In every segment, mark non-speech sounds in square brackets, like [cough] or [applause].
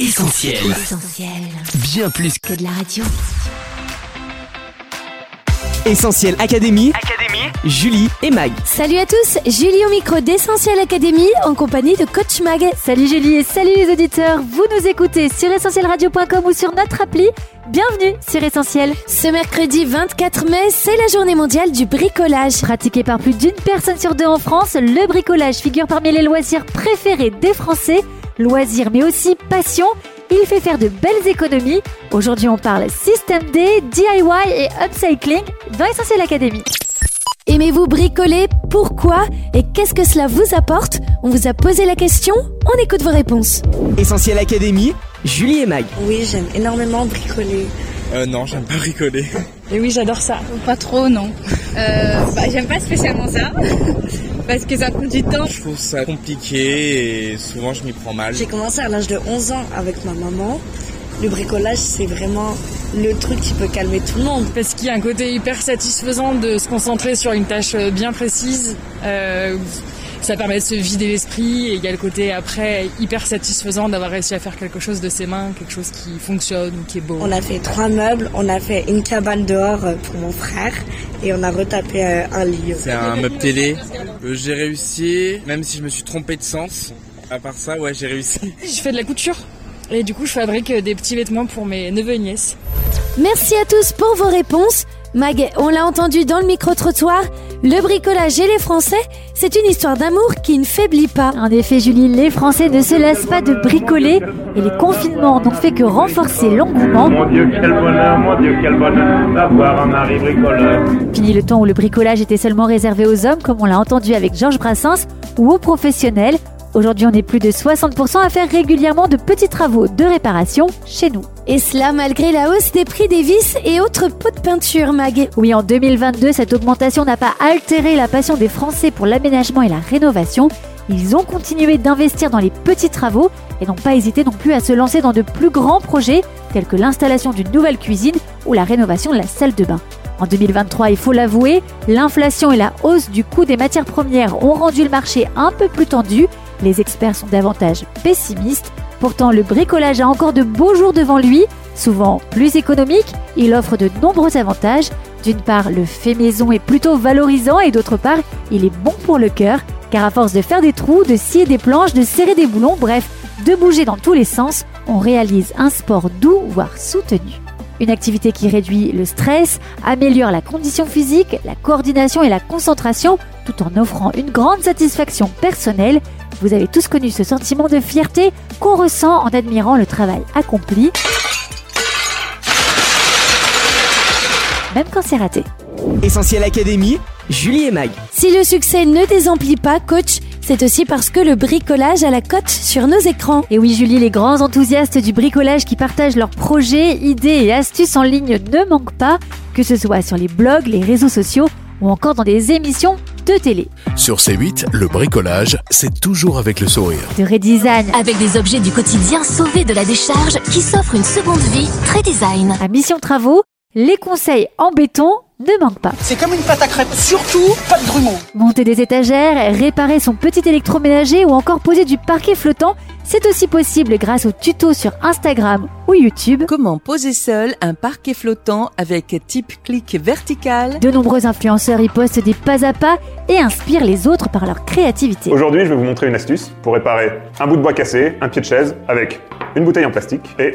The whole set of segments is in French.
Essentiel. Essentiel. Bien plus que de la radio. Essentiel Académie, Académie. Julie et Mag. Salut à tous, Julie au micro d'Essentiel Academy en compagnie de Coach Mag. Salut Julie et salut les auditeurs, vous nous écoutez sur essentielradio.com ou sur notre appli. Bienvenue sur Essentiel. Ce mercredi 24 mai, c'est la journée mondiale du bricolage. Pratiqué par plus d'une personne sur deux en France, le bricolage figure parmi les loisirs préférés des Français. Loisirs mais aussi passion. Il fait faire de belles économies. Aujourd'hui, on parle système D, DIY et upcycling dans Essentiel Academy. Aimez-vous bricoler? Pourquoi? Et qu'est-ce que cela vous apporte? On vous a posé la question On écoute vos réponses. Essentiel Académie, Julie et Mag. Oui, j'aime énormément bricoler. Euh, non, j'aime pas bricoler. Et oui, j'adore ça. Pas trop, non. Euh, bah, j'aime pas spécialement ça. [laughs] parce que ça prend du temps. Je trouve ça compliqué et souvent je m'y prends mal. J'ai commencé à l'âge de 11 ans avec ma maman. Le bricolage, c'est vraiment le truc qui peut calmer tout le monde. Parce qu'il y a un côté hyper satisfaisant de se concentrer sur une tâche bien précise. Euh, ça permet de se vider l'esprit et il y a le côté après hyper satisfaisant d'avoir réussi à faire quelque chose de ses mains, quelque chose qui fonctionne ou qui est beau. On a fait trois meubles, on a fait une cabane dehors euh, pour mon frère et on a retapé euh, un lit. C'est un meuble télé. Euh, j'ai réussi, même si je me suis trompé de sens. À part ça, ouais, j'ai réussi. [laughs] Je fais de la couture et du coup je fabrique des petits vêtements pour mes neveux et nièces. Merci à tous pour vos réponses. Mag, on l'a entendu dans le micro-trottoir, le bricolage et les Français, c'est une histoire d'amour qui ne faiblit pas. En effet, Julie, les Français ne se lassent pas de bricoler et les confinements n'ont fait que renforcer l'engouement. Mon Dieu, quel bonheur, mon Dieu, quel bonheur d'avoir un mari bricoleur. Fini le temps où le bricolage était seulement réservé aux hommes, comme on l'a entendu avec Georges Brassens, ou aux professionnels. Aujourd'hui, on est plus de 60% à faire régulièrement de petits travaux de réparation chez nous. Et cela malgré la hausse des prix des vis et autres pots de peinture, Mag. Oui, en 2022, cette augmentation n'a pas altéré la passion des Français pour l'aménagement et la rénovation. Ils ont continué d'investir dans les petits travaux et n'ont pas hésité non plus à se lancer dans de plus grands projets tels que l'installation d'une nouvelle cuisine ou la rénovation de la salle de bain. En 2023, il faut l'avouer, l'inflation et la hausse du coût des matières premières ont rendu le marché un peu plus tendu. Les experts sont davantage pessimistes. Pourtant, le bricolage a encore de beaux jours devant lui. Souvent plus économique, il offre de nombreux avantages. D'une part, le fait maison est plutôt valorisant et d'autre part, il est bon pour le cœur, car à force de faire des trous, de scier des planches, de serrer des boulons, bref, de bouger dans tous les sens, on réalise un sport doux, voire soutenu. Une activité qui réduit le stress, améliore la condition physique, la coordination et la concentration, tout en offrant une grande satisfaction personnelle. Vous avez tous connu ce sentiment de fierté qu'on ressent en admirant le travail accompli, même quand c'est raté. Essentiel Académie, Julie et Mag. Si le succès ne désemplit pas, coach, c'est aussi parce que le bricolage a la cote sur nos écrans. Et oui, Julie, les grands enthousiastes du bricolage qui partagent leurs projets, idées et astuces en ligne ne manquent pas, que ce soit sur les blogs, les réseaux sociaux ou encore dans des émissions de télé. Sur C8, le bricolage, c'est toujours avec le sourire. De redesign Avec des objets du quotidien sauvés de la décharge qui s'offrent une seconde vie très design. à Mission Travaux, les conseils en béton ne manquent pas. C'est comme une pâte à crêpes, surtout pas de grumeaux. Monter des étagères, réparer son petit électroménager ou encore poser du parquet flottant, c'est aussi possible grâce aux tutos sur Instagram ou YouTube. Comment poser seul un parquet flottant avec type clic vertical? De nombreux influenceurs y postent des pas à pas et inspirent les autres par leur créativité. Aujourd'hui, je vais vous montrer une astuce pour réparer un bout de bois cassé, un pied de chaise, avec une bouteille en plastique et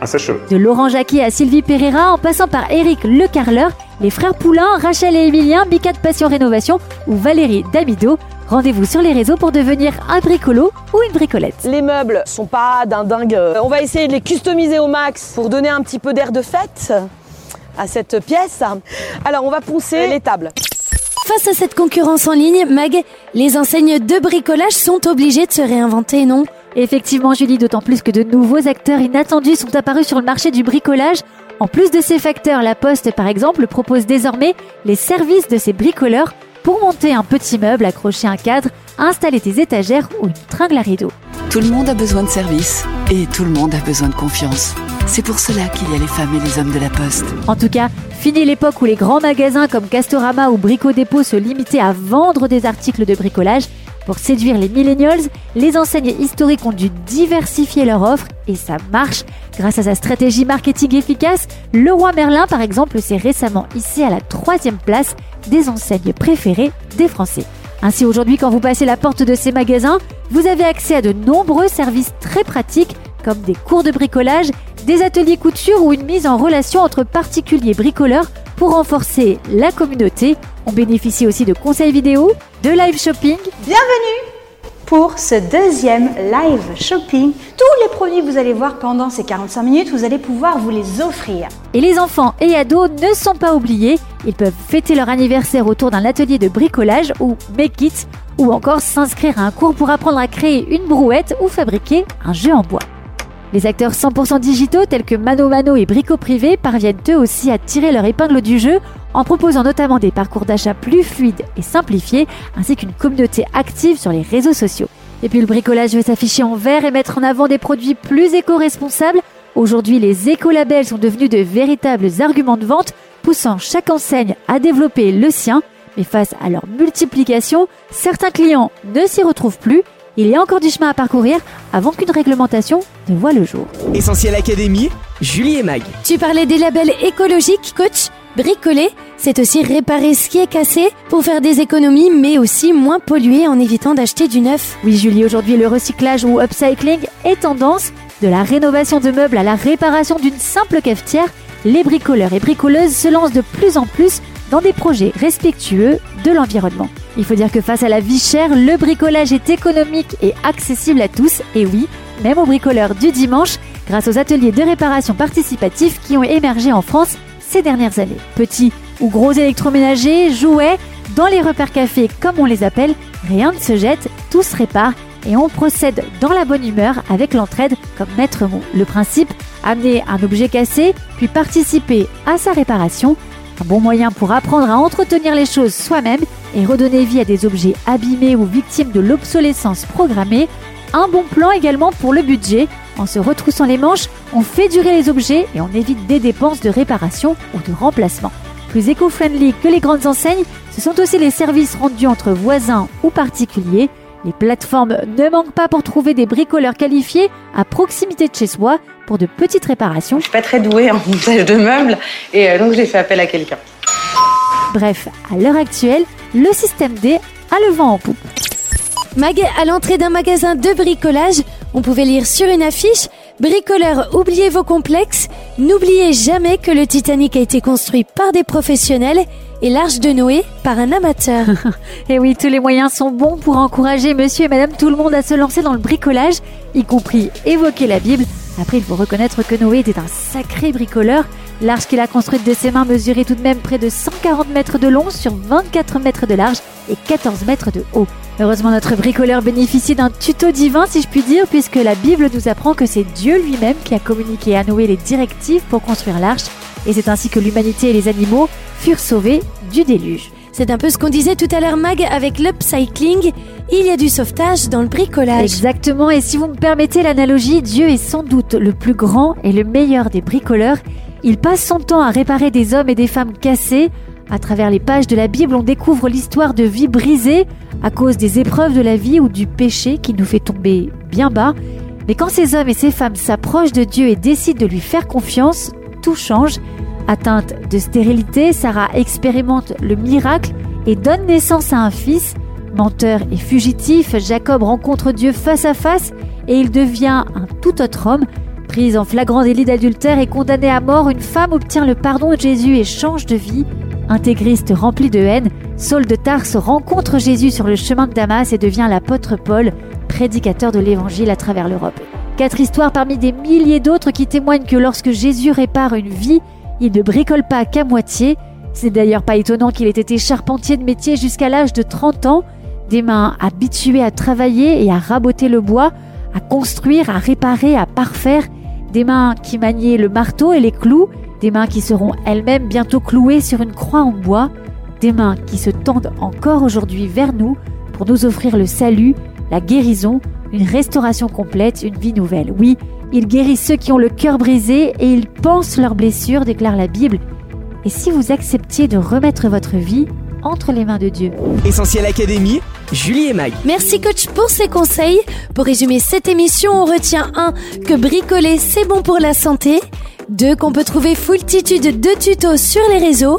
un sèche-cheveux. De Laurent Jacquet à Sylvie Pereira en passant par Eric Le Carleur, les frères Poulain, Rachel et Emilien, Bicat Passion Rénovation ou Valérie Damido. Rendez-vous sur les réseaux pour devenir un bricolo ou une bricolette. Les meubles sont pas d'un dingue. Euh, On va essayer de les customiser au max pour donner un petit peu d'air de fête à cette pièce. Alors on va poncer les tables. Face à cette concurrence en ligne, Mag, les enseignes de bricolage sont obligées de se réinventer, non? Effectivement, Julie, d'autant plus que de nouveaux acteurs inattendus sont apparus sur le marché du bricolage. En plus de ces facteurs, La Poste, par exemple, propose désormais les services de ses bricoleurs pour monter un petit meuble, accrocher un cadre, installer tes étagères ou une tringle à rideau. Tout le monde a besoin de service et tout le monde a besoin de confiance. C'est pour cela qu'il y a les femmes et les hommes de la Poste. En tout cas, fini l'époque où les grands magasins comme Castorama ou Brico Dépôt se limitaient à vendre des articles de bricolage. Pour séduire les millennials, les enseignes historiques ont dû diversifier leur offre et ça marche. Grâce à sa stratégie marketing efficace, Leroy Merlin par exemple s'est récemment hissé à la troisième place des enseignes préférées des Français. Ainsi aujourd'hui quand vous passez la porte de ces magasins, vous avez accès à de nombreux services très pratiques comme des cours de bricolage, des ateliers couture ou une mise en relation entre particuliers bricoleurs pour renforcer la communauté. On bénéficie aussi de conseils vidéo, de live shopping. Bienvenue pour ce deuxième live shopping. Tous les produits que vous allez voir pendant ces 45 minutes, vous allez pouvoir vous les offrir. Et les enfants et ados ne sont pas oubliés. Ils peuvent fêter leur anniversaire autour d'un atelier de bricolage ou make it, ou encore s'inscrire à un cours pour apprendre à créer une brouette ou fabriquer un jeu en bois. Les acteurs 100% digitaux tels que Mano Mano et Brico Privé parviennent eux aussi à tirer leur épingle du jeu en proposant notamment des parcours d'achat plus fluides et simplifiés ainsi qu'une communauté active sur les réseaux sociaux. Et puis le bricolage veut s'afficher en vert et mettre en avant des produits plus éco-responsables. Aujourd'hui, les écolabels sont devenus de véritables arguments de vente, poussant chaque enseigne à développer le sien. Mais face à leur multiplication, certains clients ne s'y retrouvent plus il y a encore du chemin à parcourir avant qu'une réglementation ne voit le jour. Essentiel Académie, Julie et Mag. Tu parlais des labels écologiques, coach Bricoler, c'est aussi réparer ce qui est cassé pour faire des économies, mais aussi moins polluer en évitant d'acheter du neuf. Oui, Julie, aujourd'hui, le recyclage ou upcycling est tendance. De la rénovation de meubles à la réparation d'une simple cafetière, les bricoleurs et bricoleuses se lancent de plus en plus dans des projets respectueux de l'environnement. Il faut dire que face à la vie chère, le bricolage est économique et accessible à tous, et oui, même aux bricoleurs du dimanche, grâce aux ateliers de réparation participatifs qui ont émergé en France ces dernières années. Petits ou gros électroménagers, jouets, dans les repères cafés comme on les appelle, rien ne se jette, tout se répare et on procède dans la bonne humeur avec l'entraide comme maître mot. Le principe, amener un objet cassé, puis participer à sa réparation un bon moyen pour apprendre à entretenir les choses soi-même et redonner vie à des objets abîmés ou victimes de l'obsolescence programmée. Un bon plan également pour le budget. En se retroussant les manches, on fait durer les objets et on évite des dépenses de réparation ou de remplacement. Plus éco-friendly que les grandes enseignes, ce sont aussi les services rendus entre voisins ou particuliers. Les plateformes ne manquent pas pour trouver des bricoleurs qualifiés à proximité de chez soi pour de petites réparations. Je suis pas très douée en montage de meubles et euh, donc j'ai fait appel à quelqu'un. Bref, à l'heure actuelle, le système D a le vent en poupe. Mag, à l'entrée d'un magasin de bricolage, on pouvait lire sur une affiche Bricoleurs, oubliez vos complexes, n'oubliez jamais que le Titanic a été construit par des professionnels et l'Arche de Noé par un amateur. [laughs] et oui, tous les moyens sont bons pour encourager monsieur et madame tout le monde à se lancer dans le bricolage, y compris évoquer la Bible. Après, il faut reconnaître que Noé était un sacré bricoleur. L'arche qu'il a construite de ses mains mesurait tout de même près de 140 mètres de long sur 24 mètres de large et 14 mètres de haut. Heureusement, notre bricoleur bénéficie d'un tuto divin, si je puis dire, puisque la Bible nous apprend que c'est Dieu lui-même qui a communiqué à Noé les directives pour construire l'arche, et c'est ainsi que l'humanité et les animaux furent sauvés du déluge. C'est un peu ce qu'on disait tout à l'heure, Mag, avec l'upcycling. Il y a du sauvetage dans le bricolage. Exactement, et si vous me permettez l'analogie, Dieu est sans doute le plus grand et le meilleur des bricoleurs. Il passe son temps à réparer des hommes et des femmes cassés. À travers les pages de la Bible, on découvre l'histoire de vies brisées à cause des épreuves de la vie ou du péché qui nous fait tomber bien bas. Mais quand ces hommes et ces femmes s'approchent de Dieu et décident de lui faire confiance, tout change. Atteinte de stérilité, Sarah expérimente le miracle et donne naissance à un fils. Menteur et fugitif, Jacob rencontre Dieu face à face et il devient un tout autre homme. Prise en flagrant délit d'adultère et condamnée à mort, une femme obtient le pardon de Jésus et change de vie. Intégriste rempli de haine, Saul de Tarse rencontre Jésus sur le chemin de Damas et devient l'apôtre Paul, prédicateur de l'évangile à travers l'Europe. Quatre histoires parmi des milliers d'autres qui témoignent que lorsque Jésus répare une vie, il ne bricole pas qu'à moitié. C'est d'ailleurs pas étonnant qu'il ait été charpentier de métier jusqu'à l'âge de 30 ans, des mains habituées à travailler et à raboter le bois, à construire, à réparer, à parfaire, des mains qui maniaient le marteau et les clous, des mains qui seront elles-mêmes bientôt clouées sur une croix en bois, des mains qui se tendent encore aujourd'hui vers nous pour nous offrir le salut, la guérison, une restauration complète, une vie nouvelle. Oui, il guérit ceux qui ont le cœur brisé et il pense leurs blessures, déclare la Bible. Et si vous acceptiez de remettre votre vie entre les mains de Dieu? Essentiel Académie, Julie et Mag. Merci coach pour ces conseils. Pour résumer cette émission, on retient 1. Que bricoler c'est bon pour la santé. 2. Qu'on peut trouver foultitude de tutos sur les réseaux.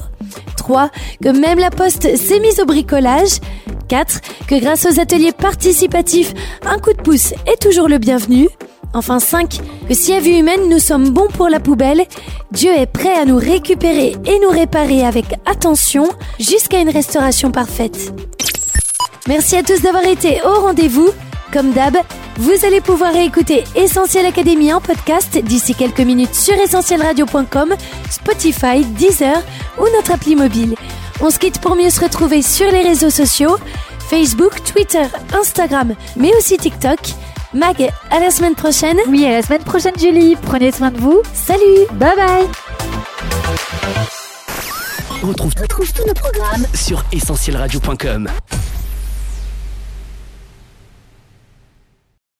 3. Que même la poste s'est mise au bricolage. 4. Que grâce aux ateliers participatifs, un coup de pouce est toujours le bienvenu. Enfin 5. Que si à vue humaine nous sommes bons pour la poubelle, Dieu est prêt à nous récupérer et nous réparer avec attention jusqu'à une restauration parfaite. Merci à tous d'avoir été au rendez-vous. Comme d'hab, vous allez pouvoir écouter Essentiel Académie en podcast d'ici quelques minutes sur essentielradio.com, Spotify, Deezer ou notre appli mobile. On se quitte pour mieux se retrouver sur les réseaux sociaux, Facebook, Twitter, Instagram, mais aussi TikTok. Mag, à la semaine prochaine. Oui, à la semaine prochaine, Julie. Prenez soin de vous. Salut. Bye bye. On retrouve, tous nos programmes sur essentielradio.com.